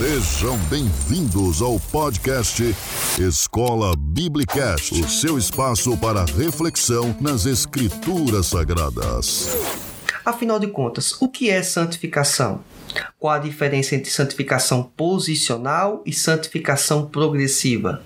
Sejam bem-vindos ao podcast Escola Biblicast, o seu espaço para reflexão nas Escrituras Sagradas. Afinal de contas, o que é santificação? Qual a diferença entre santificação posicional e santificação progressiva?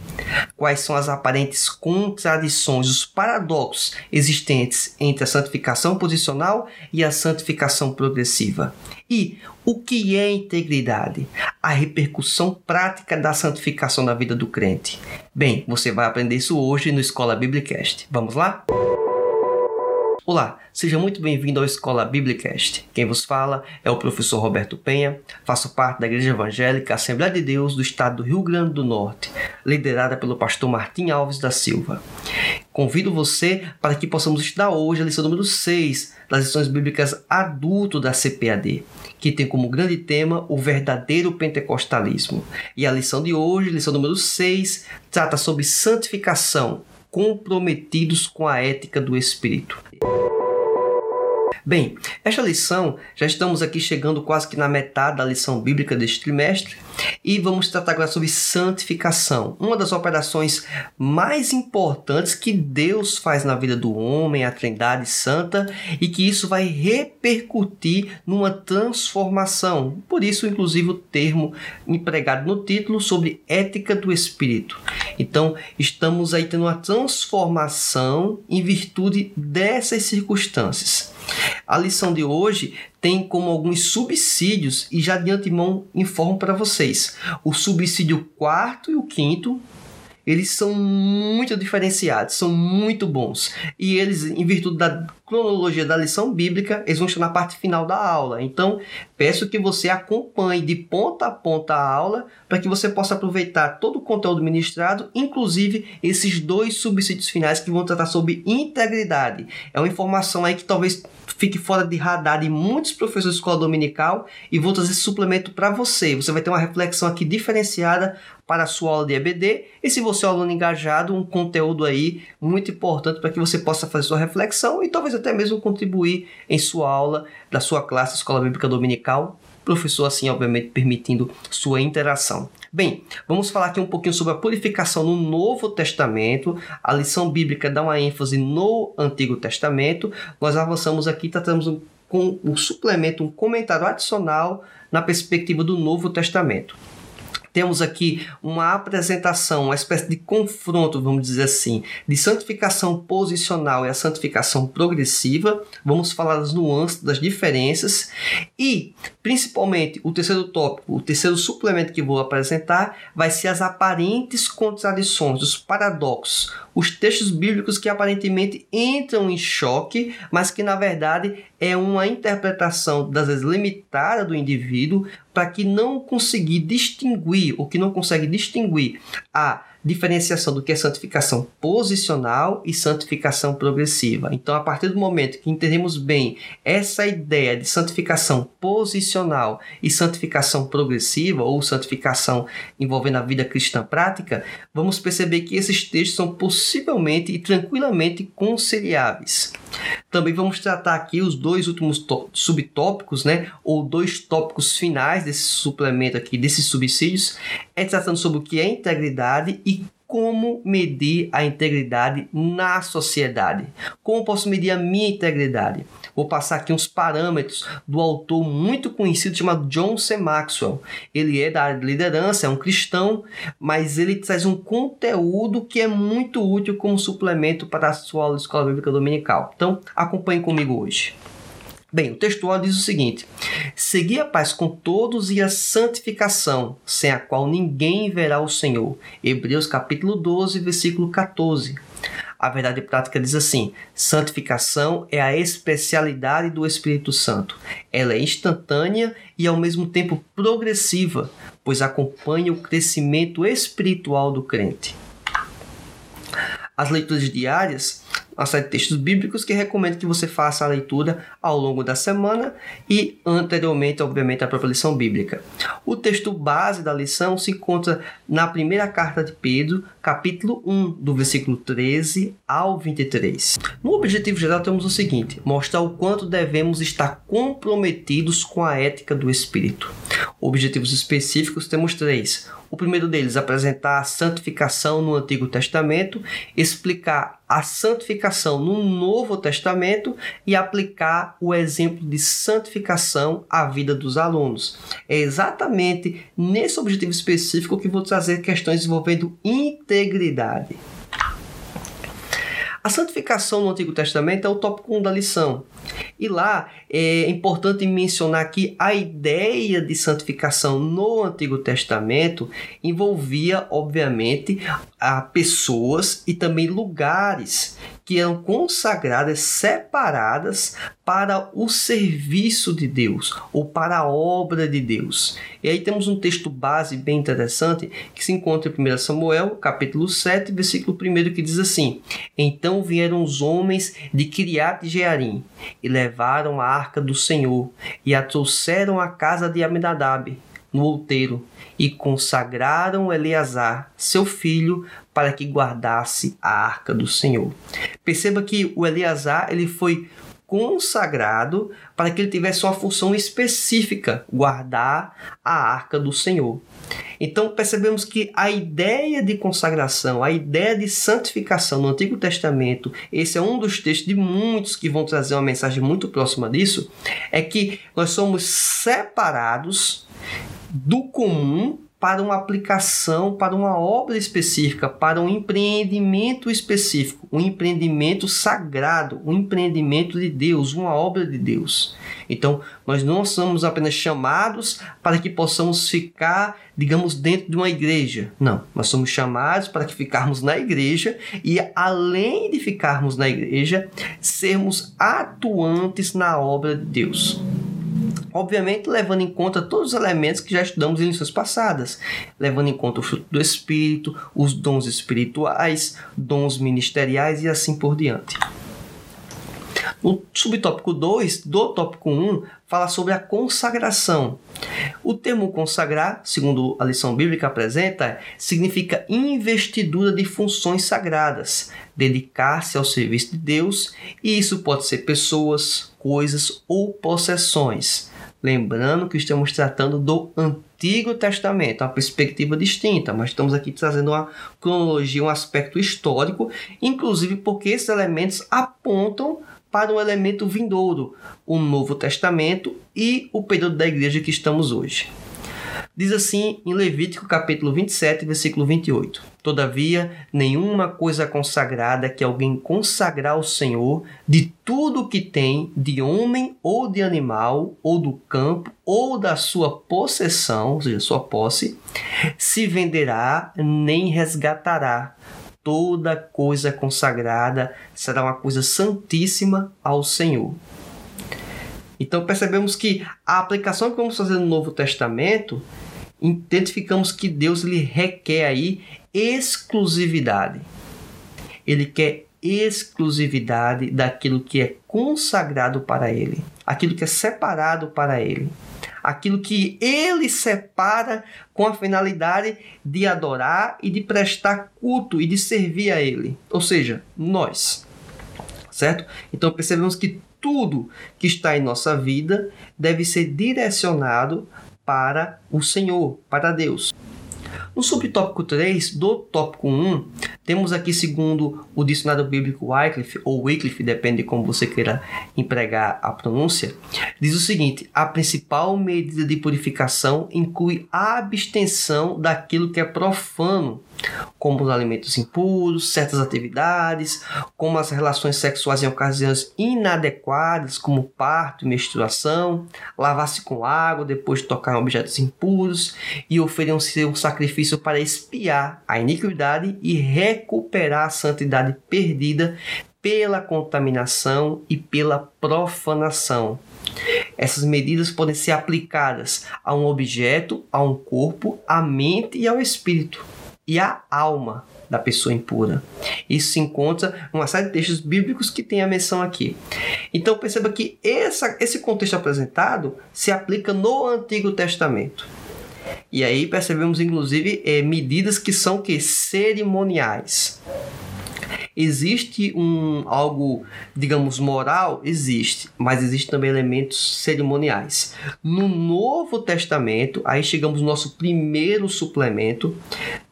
Quais são as aparentes contradições, os paradoxos existentes entre a santificação posicional e a santificação progressiva? E o que é integridade? A repercussão prática da santificação na vida do crente. Bem, você vai aprender isso hoje no Escola Biblicast. Vamos lá? Olá, seja muito bem-vindo ao Escola Biblicast. Quem vos fala é o professor Roberto Penha, faço parte da Igreja Evangélica Assembleia de Deus do estado do Rio Grande do Norte, liderada pelo pastor Martim Alves da Silva. Convido você para que possamos estudar hoje a lição número 6 das lições bíblicas adulto da CPAD, que tem como grande tema o verdadeiro pentecostalismo. E a lição de hoje, lição número 6, trata sobre santificação comprometidos com a ética do Espírito. Bem, esta lição, já estamos aqui chegando quase que na metade da lição bíblica deste trimestre e vamos tratar agora sobre santificação, uma das operações mais importantes que Deus faz na vida do homem, a Trindade Santa, e que isso vai repercutir numa transformação. Por isso, inclusive, o termo empregado no título sobre ética do Espírito. Então, estamos aí tendo uma transformação em virtude dessas circunstâncias. A lição de hoje tem como alguns subsídios e já de antemão informo para vocês. O subsídio quarto e o quinto eles são muito diferenciados, são muito bons. E eles, em virtude da cronologia da lição bíblica, eles vão estar na parte final da aula. Então, peço que você acompanhe de ponta a ponta a aula para que você possa aproveitar todo o conteúdo ministrado, inclusive esses dois subsídios finais que vão tratar sobre integridade. É uma informação aí que talvez fique fora de radar de muitos professores de escola dominical e vou trazer esse suplemento para você. Você vai ter uma reflexão aqui diferenciada para a sua aula de EBD e se você é um aluno engajado, um conteúdo aí muito importante para que você possa fazer sua reflexão e talvez até mesmo contribuir em sua aula da sua classe Escola Bíblica Dominical, professor assim obviamente permitindo sua interação. Bem, vamos falar aqui um pouquinho sobre a purificação no Novo Testamento. A lição bíblica dá uma ênfase no Antigo Testamento. Nós avançamos aqui, tratamos com um suplemento, um comentário adicional na perspectiva do Novo Testamento temos aqui uma apresentação, uma espécie de confronto, vamos dizer assim, de santificação posicional e a santificação progressiva. Vamos falar das nuances, das diferenças e, principalmente, o terceiro tópico, o terceiro suplemento que vou apresentar vai ser as aparentes contradições, os paradoxos, os textos bíblicos que aparentemente entram em choque, mas que na verdade é uma interpretação, das vezes limitada do indivíduo, para que não conseguir distinguir, ou que não consegue distinguir a diferenciação do que é santificação posicional e santificação progressiva. Então, a partir do momento que entendemos bem essa ideia de santificação posicional e santificação progressiva, ou santificação envolvendo a vida cristã prática, vamos perceber que esses textos são possivelmente e tranquilamente conciliáveis. Também vamos tratar aqui os dois últimos subtópicos, né, ou dois tópicos finais desse suplemento aqui, desses subsídios, é tratando sobre o que é integridade e como medir a integridade na sociedade. Como posso medir a minha integridade? Vou passar aqui uns parâmetros do autor muito conhecido chamado John C. Maxwell. Ele é da liderança, é um cristão, mas ele traz um conteúdo que é muito útil como suplemento para a sua aula de escola bíblica dominical. Então, acompanhe comigo hoje. Bem, o textual diz o seguinte: Segui a paz com todos e a santificação, sem a qual ninguém verá o Senhor. Hebreus capítulo 12, versículo 14. A verdade prática diz assim: santificação é a especialidade do Espírito Santo. Ela é instantânea e ao mesmo tempo progressiva, pois acompanha o crescimento espiritual do crente. As leituras diárias série de textos bíblicos que recomendo que você faça a leitura ao longo da semana e anteriormente, obviamente, a própria lição bíblica. O texto base da lição se encontra na primeira carta de Pedro, capítulo 1, do versículo 13 ao 23. No objetivo geral temos o seguinte: mostrar o quanto devemos estar comprometidos com a ética do espírito. Objetivos específicos temos três. O primeiro deles, apresentar a santificação no Antigo Testamento, explicar a santificação no Novo Testamento e aplicar o exemplo de santificação à vida dos alunos. É exatamente nesse objetivo específico que vou trazer questões envolvendo integridade. A santificação no Antigo Testamento é o tópico 1 da lição. E lá é importante mencionar que a ideia de santificação no Antigo Testamento envolvia, obviamente, a pessoas e também lugares que eram consagradas, separadas para o serviço de Deus ou para a obra de Deus. E aí temos um texto base bem interessante que se encontra em 1 Samuel, capítulo 7, versículo 1, que diz assim: Então vieram os homens de Kiriat Jearim e levaram a arca do Senhor e a trouxeram à casa de Aminadab, no outeiro, e consagraram Eleazar, seu filho, para que guardasse a arca do Senhor. Perceba que o Eleazar ele foi consagrado para que ele tivesse uma função específica, guardar a arca do Senhor. Então percebemos que a ideia de consagração, a ideia de santificação no Antigo Testamento, esse é um dos textos de muitos que vão trazer uma mensagem muito próxima disso, é que nós somos separados do comum para uma aplicação, para uma obra específica, para um empreendimento específico, um empreendimento sagrado, um empreendimento de Deus, uma obra de Deus. Então, nós não somos apenas chamados para que possamos ficar, digamos, dentro de uma igreja. Não, nós somos chamados para que ficarmos na igreja e, além de ficarmos na igreja, sermos atuantes na obra de Deus. Obviamente, levando em conta todos os elementos que já estudamos em lições passadas, levando em conta o fruto do Espírito, os dons espirituais, dons ministeriais e assim por diante. No subtópico 2 do tópico 1 um, fala sobre a consagração. O termo consagrar, segundo a lição bíblica apresenta, significa investidura de funções sagradas, dedicar-se ao serviço de Deus, e isso pode ser pessoas, coisas ou possessões. Lembrando que estamos tratando do Antigo Testamento, uma perspectiva distinta, mas estamos aqui trazendo uma cronologia, um aspecto histórico, inclusive porque esses elementos apontam para um elemento vindouro, o Novo Testamento e o período da igreja que estamos hoje. Diz assim em Levítico capítulo 27, versículo 28. Todavia, nenhuma coisa consagrada que alguém consagrar ao Senhor, de tudo que tem, de homem ou de animal, ou do campo, ou da sua possessão, ou seja, sua posse, se venderá nem resgatará. Toda coisa consagrada será uma coisa santíssima ao Senhor. Então percebemos que a aplicação que vamos fazer no Novo Testamento identificamos que Deus lhe requer aí exclusividade. Ele quer exclusividade daquilo que é consagrado para ele, aquilo que é separado para ele, aquilo que ele separa com a finalidade de adorar e de prestar culto e de servir a ele, ou seja, nós. Certo? Então percebemos que tudo que está em nossa vida deve ser direcionado para o Senhor, para Deus. No subtópico 3 do tópico 1, temos aqui, segundo o dicionário bíblico Wycliffe, ou Wycliffe, depende de como você queira empregar a pronúncia, diz o seguinte: a principal medida de purificação inclui a abstenção daquilo que é profano como os alimentos impuros, certas atividades, como as relações sexuais em ocasiões inadequadas, como parto e menstruação, lavar-se com água depois de tocar em objetos impuros e oferecer um sacrifício para expiar a iniquidade e recuperar a santidade perdida pela contaminação e pela profanação. Essas medidas podem ser aplicadas a um objeto, a um corpo, à mente e ao espírito e a alma da pessoa impura. Isso se encontra em uma série de textos bíblicos que tem a menção aqui. Então perceba que essa, esse contexto apresentado se aplica no Antigo Testamento. E aí percebemos inclusive é, medidas que são que cerimoniais. Existe um algo, digamos, moral? Existe, mas existe também elementos cerimoniais. No Novo Testamento, aí chegamos no nosso primeiro suplemento,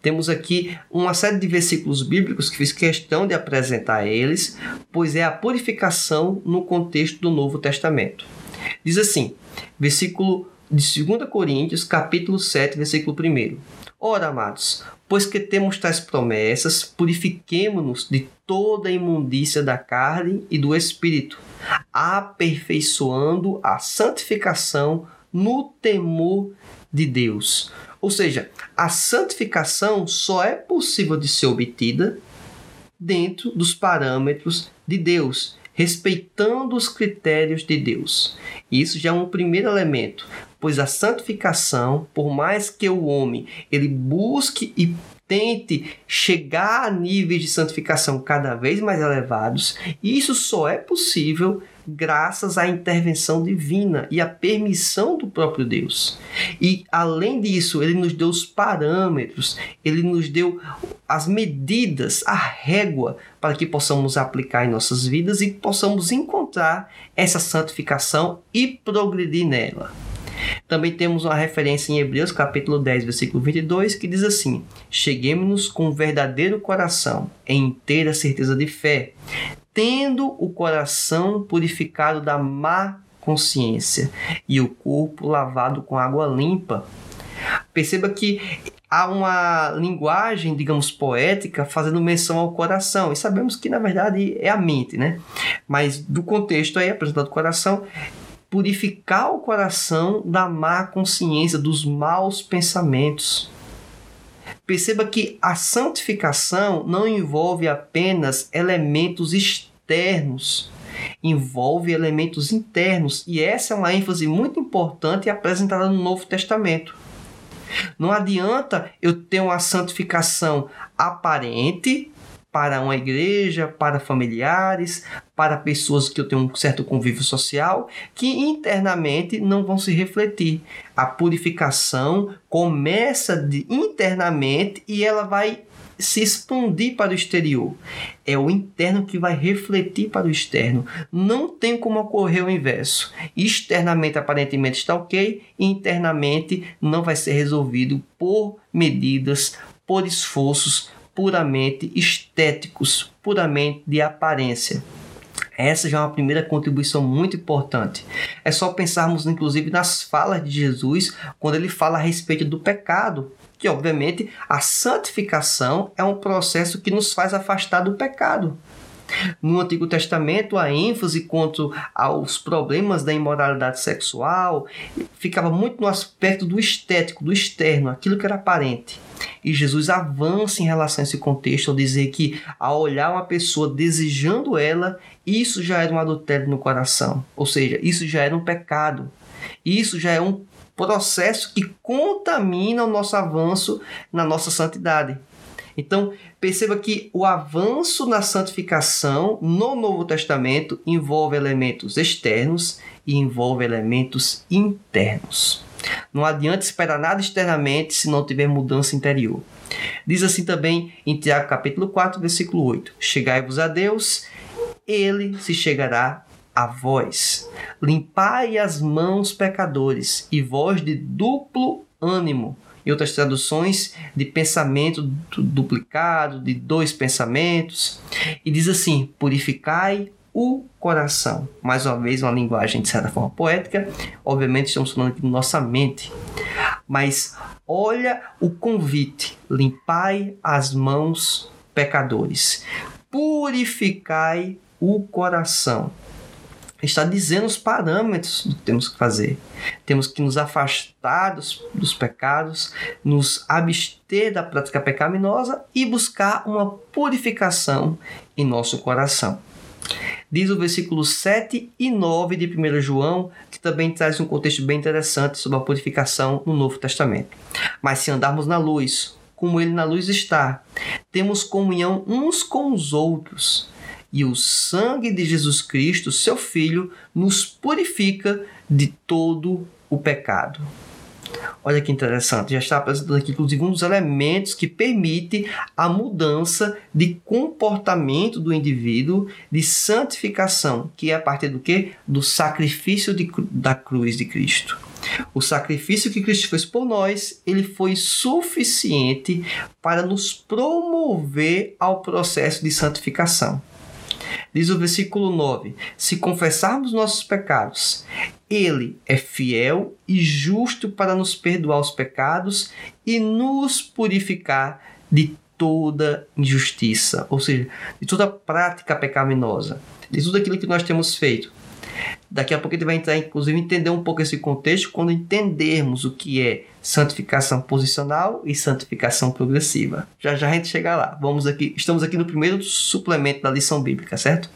temos aqui uma série de versículos bíblicos que fiz questão de apresentar eles, pois é a purificação no contexto do Novo Testamento. Diz assim, versículo de 2 Coríntios, capítulo 7, versículo 1. Ora, amados, pois que temos tais promessas, purifiquemo-nos de toda a imundícia da carne e do espírito, aperfeiçoando a santificação no temor de Deus. Ou seja, a santificação só é possível de ser obtida dentro dos parâmetros de Deus, respeitando os critérios de Deus. Isso já é um primeiro elemento, pois a santificação, por mais que o homem ele busque e tente chegar a níveis de santificação cada vez mais elevados, isso só é possível graças à intervenção divina e à permissão do próprio Deus. E além disso, ele nos deu os parâmetros, ele nos deu as medidas, a régua para que possamos aplicar em nossas vidas e possamos encontrar essa santificação e progredir nela. Também temos uma referência em Hebreus capítulo 10, versículo 22, que diz assim: Cheguemos-nos com verdadeiro coração, em inteira certeza de fé, tendo o coração purificado da má consciência e o corpo lavado com água limpa. Perceba que há uma linguagem, digamos, poética fazendo menção ao coração. E sabemos que, na verdade, é a mente, né? Mas do contexto aí, apresentado o coração, purificar o coração da má consciência, dos maus pensamentos. Perceba que a santificação não envolve apenas elementos externos, envolve elementos internos, e essa é uma ênfase muito importante apresentada no Novo Testamento. Não adianta eu ter uma santificação aparente para uma igreja, para familiares, para pessoas que eu tenho um certo convívio social, que internamente não vão se refletir. A purificação começa de internamente e ela vai se expandir para o exterior. É o interno que vai refletir para o externo. Não tem como ocorrer o inverso. Externamente, aparentemente está ok, internamente não vai ser resolvido por medidas, por esforços, puramente estéticos, puramente de aparência. Essa já é uma primeira contribuição muito importante. É só pensarmos, inclusive, nas falas de Jesus quando ele fala a respeito do pecado. Que, obviamente, a santificação é um processo que nos faz afastar do pecado. No Antigo Testamento, a ênfase quanto aos problemas da imoralidade sexual ficava muito no aspecto do estético, do externo, aquilo que era aparente. E Jesus avança em relação a esse contexto ao dizer que, ao olhar uma pessoa desejando ela, isso já era um adultério no coração. Ou seja, isso já era um pecado. Isso já é um processo que contamina o nosso avanço na nossa santidade. Então, perceba que o avanço na santificação no Novo Testamento envolve elementos externos e envolve elementos internos. Não adianta esperar nada externamente se não tiver mudança interior. Diz assim também em Tiago capítulo 4, versículo 8: Chegai-vos a Deus, ele se chegará a vós. Limpai as mãos, pecadores, e vós de duplo ânimo. Em outras traduções, de pensamento duplicado, de dois pensamentos. E diz assim: Purificai o coração. Mais uma vez, uma linguagem de certa forma poética. Obviamente, estamos falando aqui da nossa mente. Mas olha o convite: limpai as mãos, pecadores, purificai o coração. Está dizendo os parâmetros do que temos que fazer. Temos que nos afastar dos, dos pecados, nos abster da prática pecaminosa e buscar uma purificação em nosso coração diz o versículo 7 e 9 de 1 João, que também traz um contexto bem interessante sobre a purificação no Novo Testamento. Mas se andarmos na luz, como ele na luz está, temos comunhão uns com os outros, e o sangue de Jesus Cristo, seu Filho, nos purifica de todo o pecado. Olha que interessante, já está apresentando aqui, inclusive, um dos elementos que permite a mudança de comportamento do indivíduo, de santificação, que é a partir do que? Do sacrifício de, da cruz de Cristo. O sacrifício que Cristo fez por nós, ele foi suficiente para nos promover ao processo de santificação. Diz o versículo 9: Se confessarmos nossos pecados, ele é fiel e justo para nos perdoar os pecados e nos purificar de toda injustiça, ou seja, de toda prática pecaminosa, de tudo aquilo que nós temos feito. Daqui a pouco gente vai entrar, inclusive, entender um pouco esse contexto quando entendermos o que é santificação posicional e santificação progressiva. Já já a gente chega lá. Vamos aqui, estamos aqui no primeiro suplemento da lição bíblica, certo?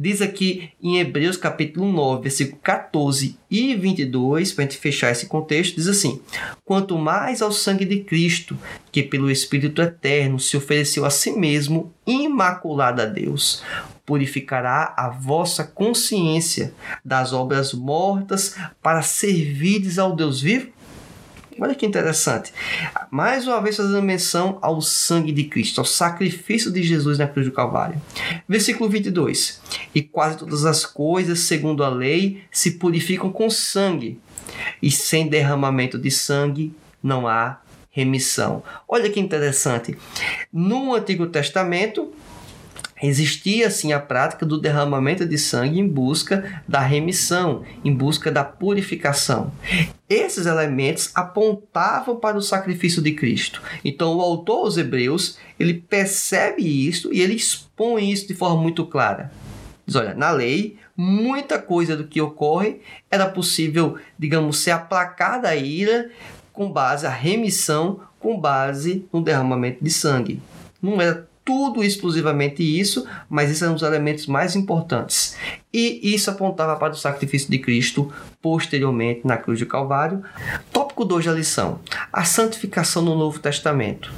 Diz aqui em Hebreus capítulo 9, versículo 14 e 22, para a gente fechar esse contexto, diz assim: Quanto mais ao sangue de Cristo, que pelo Espírito eterno se ofereceu a si mesmo, imaculado a Deus, purificará a vossa consciência das obras mortas para servires ao Deus vivo? Olha que interessante. Mais uma vez fazendo menção ao sangue de Cristo, ao sacrifício de Jesus na cruz do Calvário. Versículo 22. E quase todas as coisas, segundo a lei, se purificam com sangue, e sem derramamento de sangue não há remissão. Olha que interessante. No Antigo Testamento, Existia assim a prática do derramamento de sangue em busca da remissão, em busca da purificação. Esses elementos apontavam para o sacrifício de Cristo. Então o autor aos Hebreus, ele percebe isso e ele expõe isso de forma muito clara. Diz, olha, na lei, muita coisa do que ocorre era possível, digamos, ser aplacada a ira com base a remissão, com base no derramamento de sangue. Não era tudo exclusivamente isso, mas esses são os elementos mais importantes. E isso apontava para o sacrifício de Cristo posteriormente na cruz do Calvário. Tópico 2 da lição: a santificação no Novo Testamento.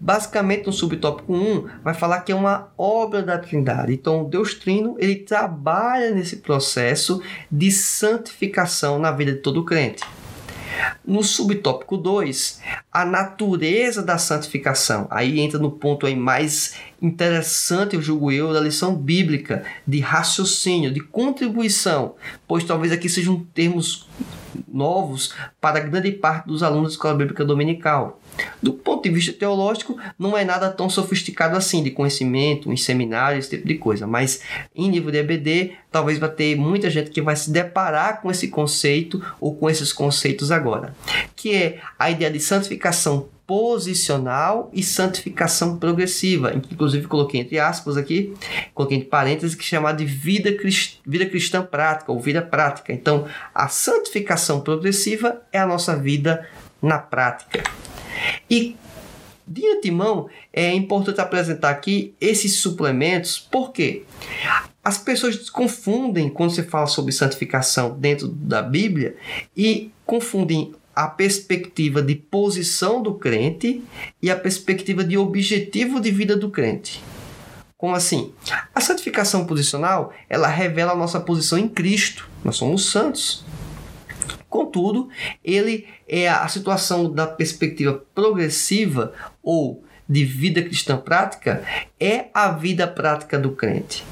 Basicamente, no subtópico 1, vai falar que é uma obra da Trindade. Então, Deus Trino ele trabalha nesse processo de santificação na vida de todo crente. No subtópico 2, a natureza da santificação. Aí entra no ponto aí mais interessante, eu julgo eu, da lição bíblica, de raciocínio, de contribuição, pois talvez aqui sejam termos novos para grande parte dos alunos da Escola Bíblica Dominical. Do ponto de vista teológico, não é nada tão sofisticado assim de conhecimento, em seminários, esse tipo de coisa, mas em nível de EBD, talvez vai ter muita gente que vai se deparar com esse conceito ou com esses conceitos agora, que é a ideia de santificação posicional e santificação progressiva, inclusive coloquei entre aspas aqui, coloquei entre parênteses que é chamado de vida, crist... vida cristã prática ou vida prática. Então, a santificação progressiva é a nossa vida na prática. E de antemão, é importante apresentar aqui esses suplementos, porque as pessoas confundem quando se fala sobre santificação dentro da Bíblia e confundem a perspectiva de posição do crente e a perspectiva de objetivo de vida do crente. Como assim? A santificação posicional, ela revela a nossa posição em Cristo. Nós somos santos. Contudo, ele é a situação da perspectiva progressiva ou de vida cristã prática é a vida prática do crente.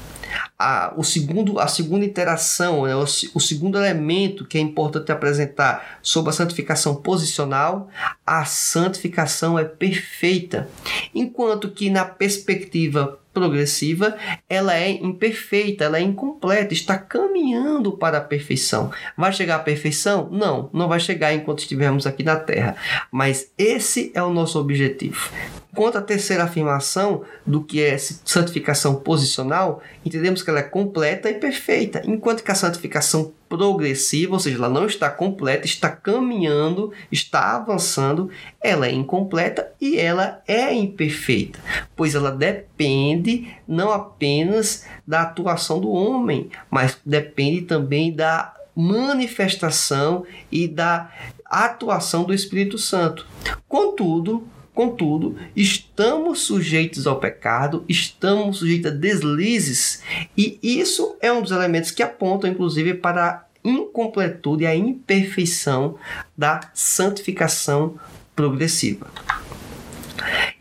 A, o segundo, a segunda interação, né, o, o segundo elemento que é importante apresentar sobre a santificação posicional, a santificação é perfeita, enquanto que na perspectiva progressiva, ela é imperfeita, ela é incompleta, está caminhando para a perfeição. Vai chegar à perfeição? Não, não vai chegar enquanto estivermos aqui na Terra. Mas esse é o nosso objetivo. Quanto à terceira afirmação do que é santificação posicional, entendemos que ela é completa e perfeita, enquanto que a santificação progressiva, ou seja, ela não está completa, está caminhando, está avançando, ela é incompleta e ela é imperfeita, pois ela depende não apenas da atuação do homem, mas depende também da manifestação e da atuação do Espírito Santo. Contudo, Contudo, estamos sujeitos ao pecado, estamos sujeitos a deslizes, e isso é um dos elementos que apontam, inclusive, para incompletude e a imperfeição da santificação progressiva.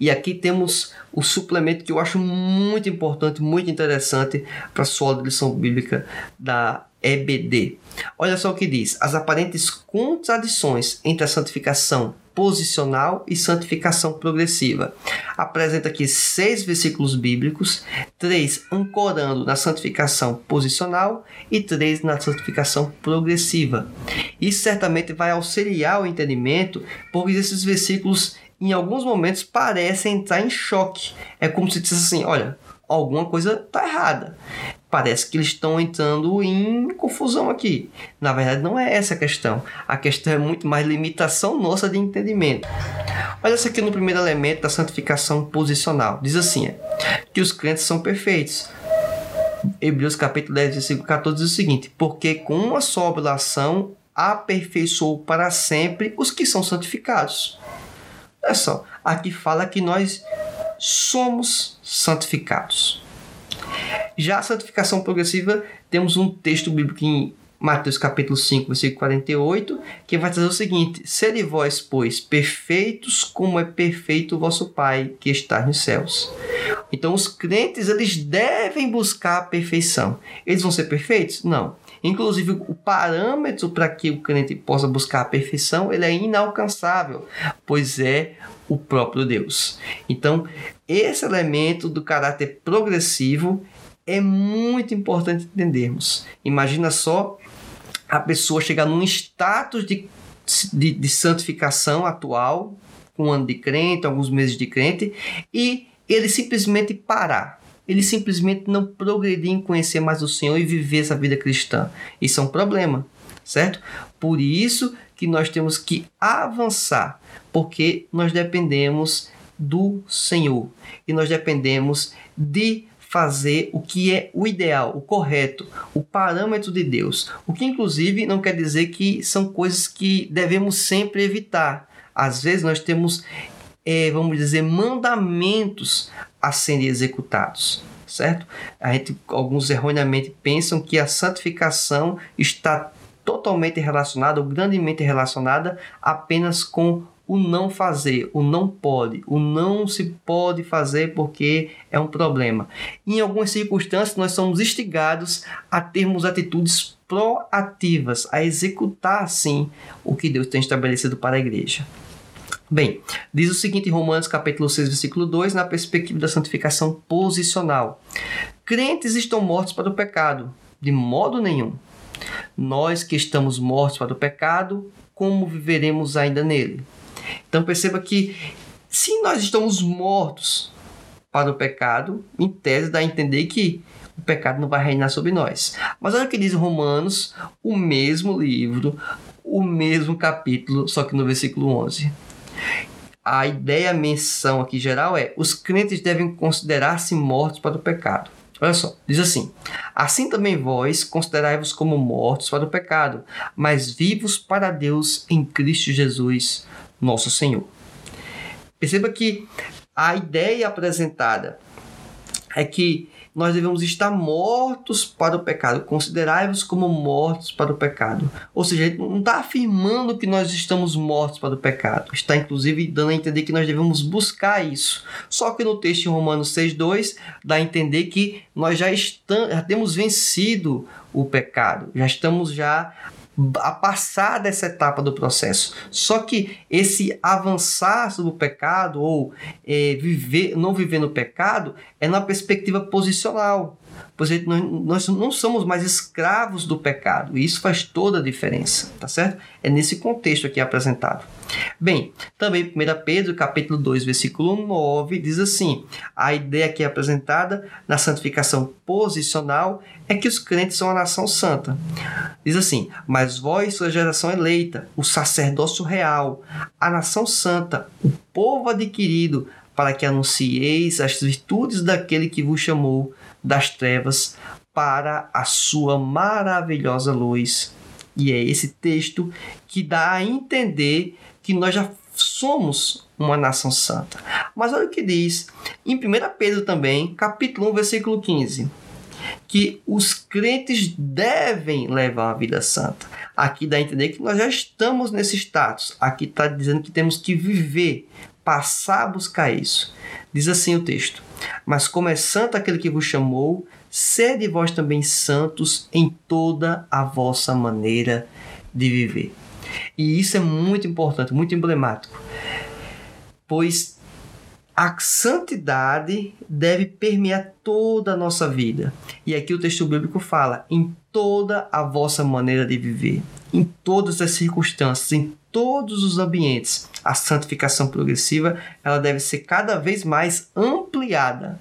E aqui temos o suplemento que eu acho muito importante, muito interessante para a sua lição bíblica da EBD. Olha só o que diz: as aparentes contradições entre a santificação posicional e santificação progressiva. Apresenta aqui seis versículos bíblicos, três ancorando na santificação posicional e três na santificação progressiva. Isso certamente vai auxiliar o entendimento, porque esses versículos em alguns momentos parecem entrar em choque. É como se dissesse assim: olha, alguma coisa está errada. Parece que eles estão entrando em confusão aqui. Na verdade, não é essa a questão. A questão é muito mais limitação nossa de entendimento. Olha isso aqui no primeiro elemento da santificação posicional. Diz assim: é, que os crentes são perfeitos. Hebreus capítulo 10, versículo 14 diz o seguinte: Porque com uma só oblação aperfeiçoou para sempre os que são santificados. Olha só, aqui fala que nós somos santificados. Já a santificação progressiva, temos um texto bíblico em Mateus capítulo 5, versículo 48, que vai dizer o seguinte: Sede vós, pois, perfeitos como é perfeito o vosso Pai que está nos céus. Então os crentes eles devem buscar a perfeição. Eles vão ser perfeitos? Não. Inclusive, o parâmetro para que o crente possa buscar a perfeição ele é inalcançável, pois é o próprio Deus. Então, esse elemento do caráter progressivo é muito importante entendermos. Imagina só a pessoa chegar num status de, de, de santificação atual, um ano de crente, alguns meses de crente, e ele simplesmente parar. Ele simplesmente não progredir em conhecer mais o Senhor e viver essa vida cristã. Isso é um problema, certo? Por isso que nós temos que avançar, porque nós dependemos do Senhor e nós dependemos de fazer o que é o ideal, o correto, o parâmetro de Deus. O que, inclusive, não quer dizer que são coisas que devemos sempre evitar. Às vezes, nós temos, é, vamos dizer, mandamentos a serem executados. Certo? A gente, alguns erroneamente pensam que a santificação está totalmente relacionada ou grandemente relacionada apenas com o não fazer, o não pode, o não se pode fazer porque é um problema. Em algumas circunstâncias, nós somos instigados a termos atitudes proativas, a executar sim o que Deus tem estabelecido para a igreja. Bem, diz o seguinte em Romanos capítulo 6, versículo 2, na perspectiva da santificação posicional. Crentes estão mortos para o pecado, de modo nenhum. Nós que estamos mortos para o pecado, como viveremos ainda nele? Então perceba que se nós estamos mortos para o pecado, em tese dá a entender que o pecado não vai reinar sobre nós. Mas olha o que diz Romanos, o mesmo livro, o mesmo capítulo, só que no versículo 11. A ideia, a menção aqui geral é: os crentes devem considerar-se mortos para o pecado. Olha só, diz assim: Assim também vós considerai-vos como mortos para o pecado, mas vivos para Deus em Cristo Jesus, nosso Senhor. Perceba que a ideia apresentada é que nós devemos estar mortos para o pecado, considerai-vos como mortos para o pecado. Ou seja, ele não está afirmando que nós estamos mortos para o pecado, está inclusive dando a entender que nós devemos buscar isso. Só que no texto em Romanos 6,2 dá a entender que nós já, estamos, já temos vencido o pecado, já estamos já a passar dessa etapa do processo. Só que esse avançar sobre o pecado ou é, viver, não viver no pecado é na perspectiva posicional. Pois nós não somos mais escravos do pecado, e isso faz toda a diferença, tá certo? É nesse contexto aqui apresentado. Bem, também 1 Pedro, capítulo 2, versículo 9, diz assim: a ideia aqui apresentada na santificação posicional é que os crentes são a nação santa. Diz assim: Mas vós, sua geração eleita, o sacerdócio real, a nação santa, o povo adquirido, para que anuncieis as virtudes daquele que vos chamou das trevas para a sua maravilhosa luz. E é esse texto que dá a entender que nós já somos uma nação santa. Mas olha o que diz em 1 Pedro também, capítulo 1, versículo 15. que os crentes devem levar uma vida santa. Aqui dá a entender que nós já estamos nesse status. Aqui está dizendo que temos que viver, passar a buscar isso. Diz assim o texto: Mas como é santo aquele que vos chamou, sede vós também santos em toda a vossa maneira de viver. E isso é muito importante, muito emblemático, pois a santidade deve permear toda a nossa vida. E aqui o texto bíblico fala em toda a vossa maneira de viver, em todas as circunstâncias, em todos os ambientes. A santificação progressiva, ela deve ser cada vez mais ampliada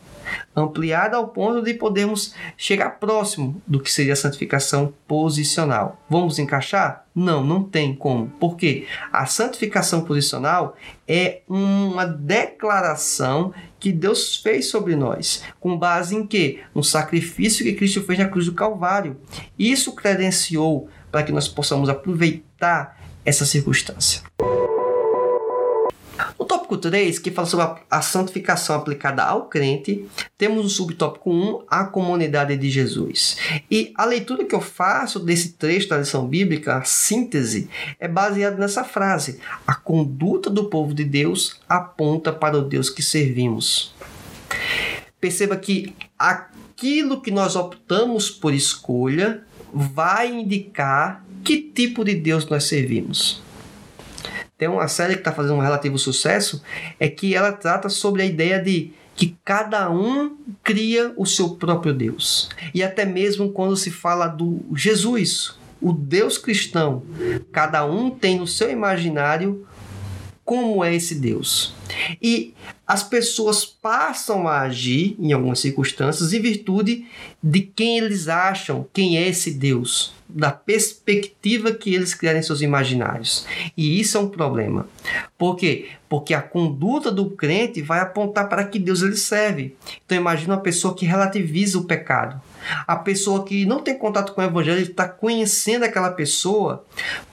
ampliada ao ponto de podermos chegar próximo do que seria a santificação posicional. Vamos encaixar? Não, não tem como. Por quê? A santificação posicional é uma declaração que Deus fez sobre nós, com base em quê? No sacrifício que Cristo fez na cruz do Calvário. Isso credenciou para que nós possamos aproveitar essa circunstância tópico 3, que fala sobre a, a santificação aplicada ao crente, temos o subtópico 1, a comunidade de Jesus. E a leitura que eu faço desse trecho da lição bíblica, a síntese, é baseada nessa frase: a conduta do povo de Deus aponta para o Deus que servimos. Perceba que aquilo que nós optamos por escolha vai indicar que tipo de Deus nós servimos tem uma série que está fazendo um relativo sucesso, é que ela trata sobre a ideia de que cada um cria o seu próprio Deus. E até mesmo quando se fala do Jesus, o Deus cristão, cada um tem no seu imaginário como é esse Deus. E as pessoas passam a agir em algumas circunstâncias em virtude de quem eles acham quem é esse Deus, da perspectiva que eles criaram em seus imaginários. E isso é um problema. Por quê? Porque a conduta do crente vai apontar para que Deus ele serve. Então imagina uma pessoa que relativiza o pecado. A pessoa que não tem contato com o evangelho, está conhecendo aquela pessoa,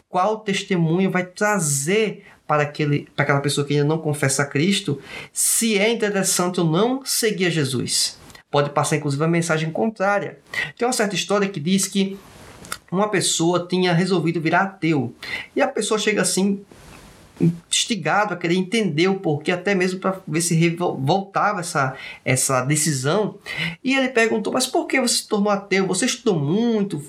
qual testemunho vai trazer para, aquele, para aquela pessoa que ainda não confessa a Cristo, se é interessante ou não seguir a Jesus. Pode passar, inclusive, a mensagem contrária. Tem uma certa história que diz que uma pessoa tinha resolvido virar ateu. E a pessoa chega assim, instigado a querer entender o porquê, até mesmo para ver se voltava essa, essa decisão. E ele perguntou: Mas por que você se tornou ateu? Você estudou muito,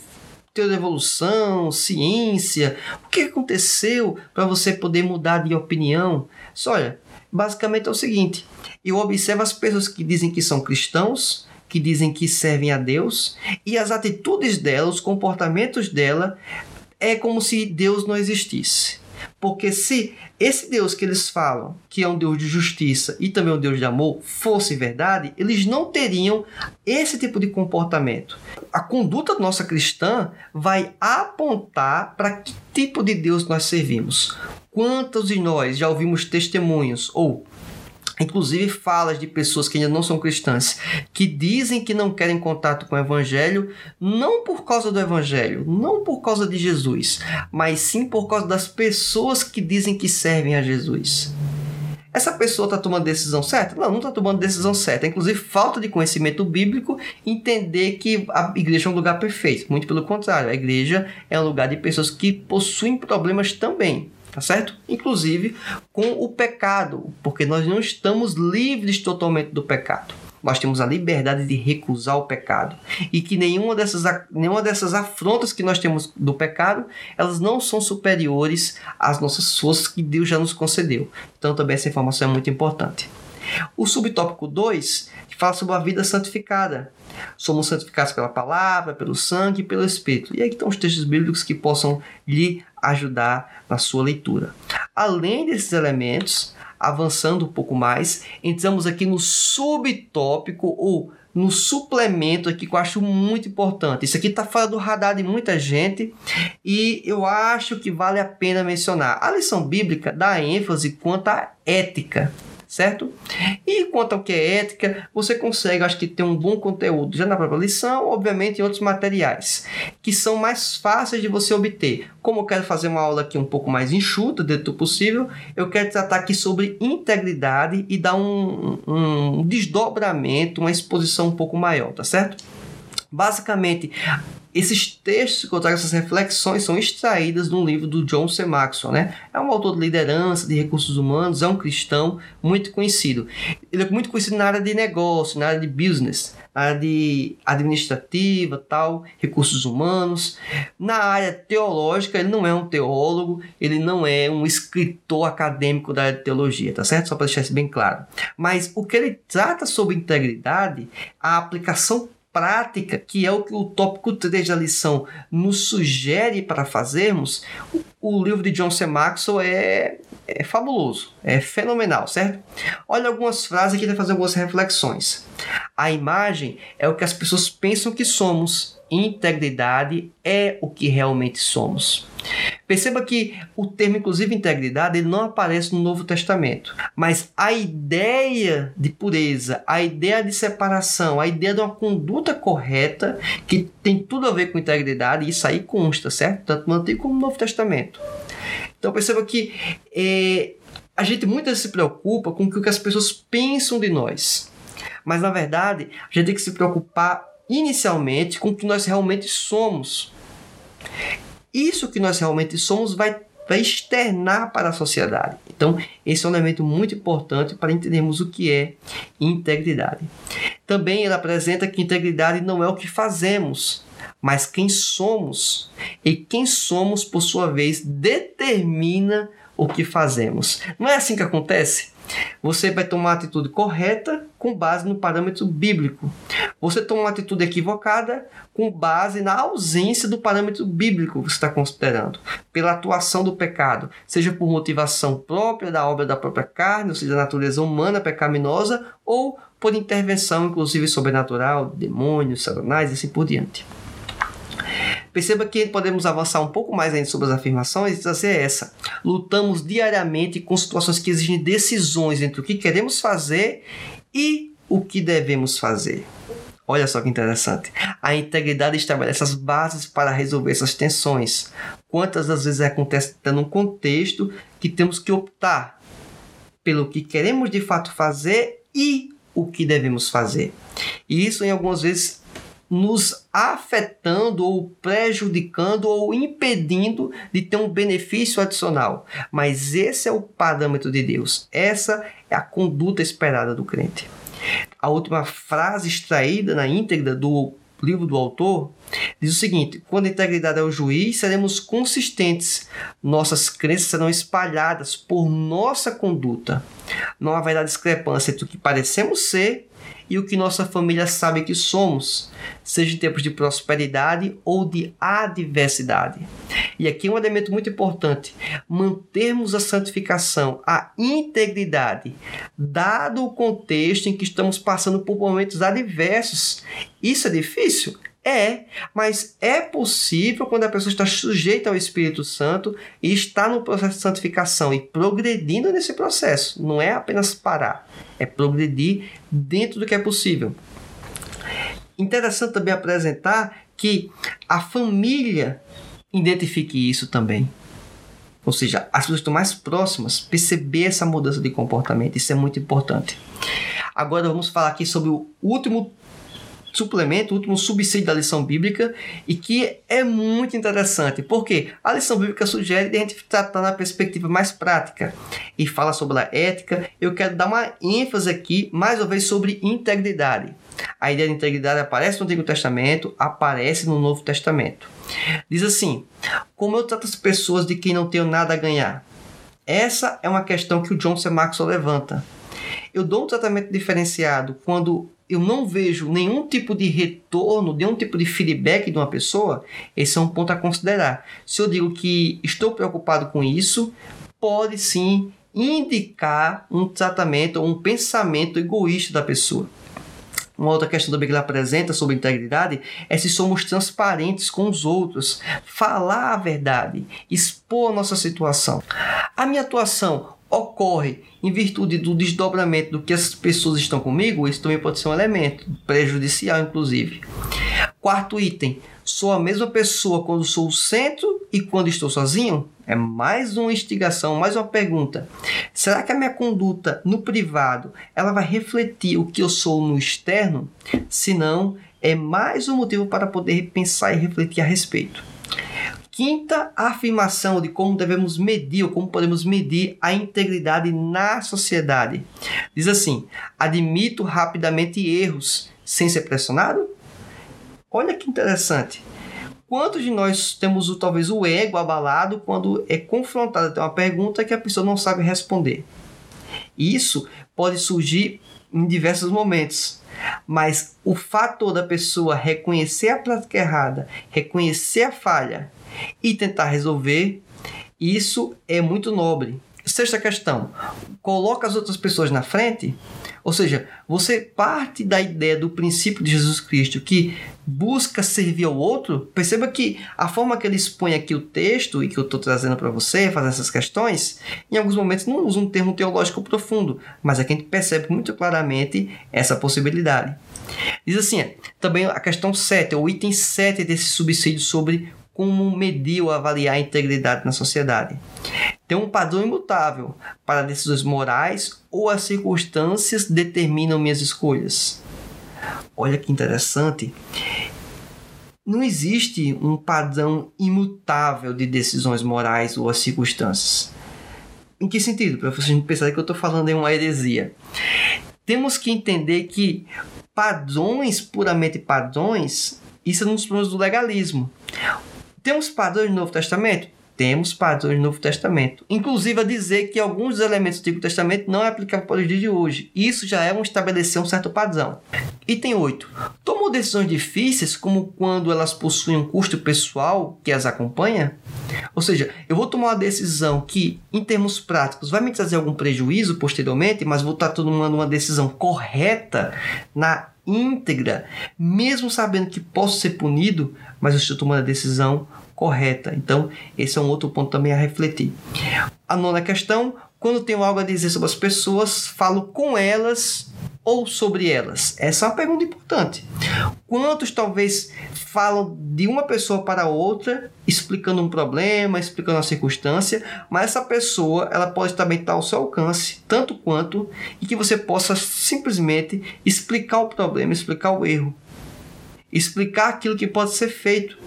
teoria da evolução, ciência. O que aconteceu para você poder mudar de opinião? Só olha, basicamente é o seguinte: eu observo as pessoas que dizem que são cristãos, que dizem que servem a Deus, e as atitudes dela, os comportamentos dela, é como se Deus não existisse. Porque se esse Deus que eles falam, que é um Deus de justiça e também um Deus de amor, fosse verdade, eles não teriam esse tipo de comportamento. A conduta nossa cristã vai apontar para que tipo de Deus nós servimos. Quantos de nós já ouvimos testemunhos ou inclusive falas de pessoas que ainda não são cristãs, que dizem que não querem contato com o evangelho, não por causa do evangelho, não por causa de Jesus, mas sim por causa das pessoas que dizem que servem a Jesus. Essa pessoa está tomando decisão certa? Não, não está tomando decisão certa. Inclusive, falta de conhecimento bíblico, entender que a igreja é um lugar perfeito. Muito pelo contrário, a igreja é um lugar de pessoas que possuem problemas também tá certo? Inclusive com o pecado, porque nós não estamos livres totalmente do pecado. Nós temos a liberdade de recusar o pecado e que nenhuma dessas, nenhuma dessas afrontas que nós temos do pecado, elas não são superiores às nossas forças que Deus já nos concedeu. Então também essa informação é muito importante. O subtópico 2 fala sobre a vida santificada. Somos santificados pela palavra, pelo sangue e pelo Espírito. E aí estão os textos bíblicos que possam lhe ajudar na sua leitura. Além desses elementos, avançando um pouco mais, entramos aqui no subtópico ou no suplemento aqui que eu acho muito importante. Isso aqui está fora do radar de muita gente e eu acho que vale a pena mencionar. A lição bíblica dá ênfase quanto à ética certo? E quanto ao que é ética, você consegue, acho que, ter um bom conteúdo já na própria lição, obviamente em outros materiais, que são mais fáceis de você obter. Como eu quero fazer uma aula aqui um pouco mais enxuta, dentro do possível, eu quero tratar aqui sobre integridade e dar um, um desdobramento, uma exposição um pouco maior, tá certo? Basicamente, esses textos que eu trago, essas reflexões, são extraídas de um livro do John C. Maxwell. Né? É um autor de liderança, de recursos humanos, é um cristão muito conhecido. Ele é muito conhecido na área de negócio, na área de business, na área de administrativa, tal, recursos humanos. Na área teológica, ele não é um teólogo, ele não é um escritor acadêmico da área de teologia, tá certo? Só para deixar isso bem claro. Mas o que ele trata sobre integridade, a aplicação prática, que é o que o tópico 3 da lição nos sugere para fazermos, o livro de John C. Maxwell é, é fabuloso, é fenomenal, certo? Olha algumas frases aqui para fazer algumas reflexões. A imagem é o que as pessoas pensam que somos, integridade é o que realmente somos. Perceba que o termo, inclusive, integridade, ele não aparece no Novo Testamento. Mas a ideia de pureza, a ideia de separação, a ideia de uma conduta correta, que tem tudo a ver com integridade, isso aí consta, certo? Tanto no Antigo como no Novo Testamento. Então perceba que é, a gente muitas se preocupa com o que as pessoas pensam de nós. Mas na verdade, a gente tem que se preocupar inicialmente com o que nós realmente somos isso que nós realmente somos vai, vai externar para a sociedade. Então, esse é um elemento muito importante para entendermos o que é integridade. Também ele apresenta que integridade não é o que fazemos, mas quem somos. E quem somos, por sua vez, determina o que fazemos. Não é assim que acontece? Você vai tomar a atitude correta com base no parâmetro bíblico. Você toma uma atitude equivocada com base na ausência do parâmetro bíblico que você está considerando, pela atuação do pecado, seja por motivação própria da obra da própria carne, ou seja, da natureza humana pecaminosa, ou por intervenção, inclusive sobrenatural, demônios, satanás e assim por diante. Perceba que podemos avançar um pouco mais ainda sobre as afirmações e trazer essa. Lutamos diariamente com situações que exigem decisões entre o que queremos fazer e o que devemos fazer. Olha só que interessante. A integridade estabelece as bases para resolver essas tensões. Quantas das vezes acontece num contexto que temos que optar pelo que queremos de fato fazer e o que devemos fazer. E isso, em algumas vezes, nos afetando ou prejudicando ou impedindo de ter um benefício adicional. Mas esse é o parâmetro de Deus. Essa é a conduta esperada do crente. A última frase extraída na íntegra do livro do autor diz o seguinte: quando a integridade é o juiz, seremos consistentes. Nossas crenças serão espalhadas por nossa conduta. Não haverá discrepância entre o que parecemos ser e o que nossa família sabe que somos, seja em tempos de prosperidade ou de adversidade. E aqui um elemento muito importante: mantermos a santificação, a integridade, dado o contexto em que estamos passando por momentos adversos. Isso é difícil? É, mas é possível quando a pessoa está sujeita ao Espírito Santo e está no processo de santificação e progredindo nesse processo. Não é apenas parar, é progredir dentro do que é possível. Interessante também apresentar que a família identifique isso também. Ou seja, as pessoas estão mais próximas perceber essa mudança de comportamento. Isso é muito importante. Agora vamos falar aqui sobre o último suplemento, o último subsídio da lição bíblica, e que é muito interessante, porque a lição bíblica sugere a gente tratar na perspectiva mais prática e fala sobre a ética. Eu quero dar uma ênfase aqui, mais uma vez, sobre integridade. A ideia de integridade aparece no Antigo Testamento, aparece no Novo Testamento. Diz assim: Como eu trato as pessoas de quem não tenho nada a ganhar? Essa é uma questão que o John C. Maxwell levanta. Eu dou um tratamento diferenciado quando eu não vejo nenhum tipo de retorno, nenhum tipo de feedback de uma pessoa, esse é um ponto a considerar. Se eu digo que estou preocupado com isso, pode sim indicar um tratamento ou um pensamento egoísta da pessoa. Uma outra questão também que ele apresenta sobre integridade é se somos transparentes com os outros, falar a verdade, expor a nossa situação. A minha atuação ocorre em virtude do desdobramento do que as pessoas estão comigo, isso também pode ser um elemento prejudicial, inclusive. Quarto item: sou a mesma pessoa quando sou o centro e quando estou sozinho? É mais uma instigação, mais uma pergunta. Será que a minha conduta no privado ela vai refletir o que eu sou no externo? Se não, é mais um motivo para poder pensar e refletir a respeito. Quinta afirmação de como devemos medir ou como podemos medir a integridade na sociedade. Diz assim: admito rapidamente erros sem ser pressionado? Olha que interessante. Quantos de nós temos o, talvez o ego abalado quando é confrontado até uma pergunta que a pessoa não sabe responder? Isso pode surgir em diversos momentos. Mas o fator da pessoa reconhecer a prática errada, reconhecer a falha e tentar resolver, isso é muito nobre. Sexta questão: coloca as outras pessoas na frente? Ou seja, você parte da ideia do princípio de Jesus Cristo que busca servir ao outro. Perceba que a forma que ele expõe aqui o texto e que eu estou trazendo para você, fazer essas questões, em alguns momentos não usa um termo teológico profundo, mas aqui a gente percebe muito claramente essa possibilidade. Diz assim, também a questão 7, o item 7 desse subsídio sobre como medir ou avaliar a integridade na sociedade. Tem um padrão imutável para decisões morais ou as circunstâncias determinam minhas escolhas. Olha que interessante. Não existe um padrão imutável de decisões morais ou as circunstâncias. Em que sentido? Para vocês não pensarem que eu estou falando em uma heresia. Temos que entender que padrões, puramente padrões, isso é um dos problemas do legalismo. Temos padrões no Novo Testamento? Temos padrões no Novo Testamento. Inclusive a dizer que alguns elementos do Antigo Testamento não é aplicável para os dias de hoje. Isso já é um estabelecer um certo padrão. Item 8. Tomou decisões difíceis, como quando elas possuem um custo pessoal que as acompanha? Ou seja, eu vou tomar uma decisão que, em termos práticos, vai me trazer algum prejuízo posteriormente, mas vou estar tomando uma decisão correta na íntegra, mesmo sabendo que posso ser punido, mas eu estou tomando a decisão correta. Então, esse é um outro ponto também a refletir. A nona questão: quando tenho algo a dizer sobre as pessoas, falo com elas ou sobre elas? Essa é uma pergunta importante. Quantos talvez falam de uma pessoa para outra, explicando um problema, explicando a circunstância, mas essa pessoa ela pode também estar ao seu alcance, tanto quanto, e que você possa simplesmente explicar o problema, explicar o erro, explicar aquilo que pode ser feito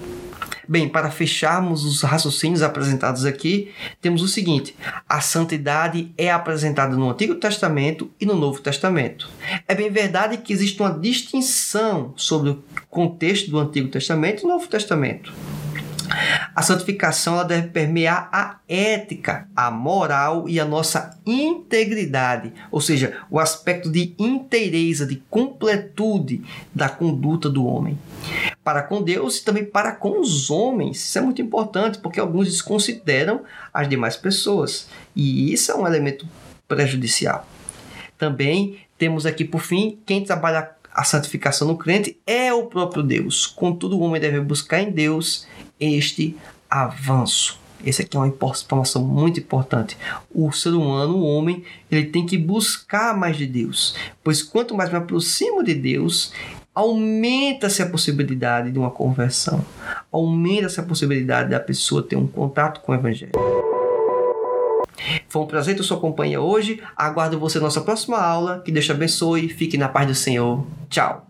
Bem, para fecharmos os raciocínios apresentados aqui, temos o seguinte: a santidade é apresentada no Antigo Testamento e no Novo Testamento. É bem verdade que existe uma distinção sobre o contexto do Antigo Testamento e do Novo Testamento. A santificação ela deve permear a ética, a moral e a nossa integridade, ou seja, o aspecto de inteireza, de completude da conduta do homem. Para com Deus e também para com os homens. Isso é muito importante porque alguns desconsideram as demais pessoas e isso é um elemento prejudicial. Também temos aqui, por fim, quem trabalha a santificação no crente é o próprio Deus. Contudo, o homem deve buscar em Deus este avanço. Essa aqui é uma informação muito importante. O ser humano, o homem, ele tem que buscar mais de Deus, pois quanto mais me aproximo de Deus, aumenta-se a possibilidade de uma conversão, aumenta-se a possibilidade da pessoa ter um contato com o Evangelho. Foi um prazer ter sua companhia hoje. Aguardo você na nossa próxima aula. Que Deus te abençoe. Fique na paz do Senhor. Tchau.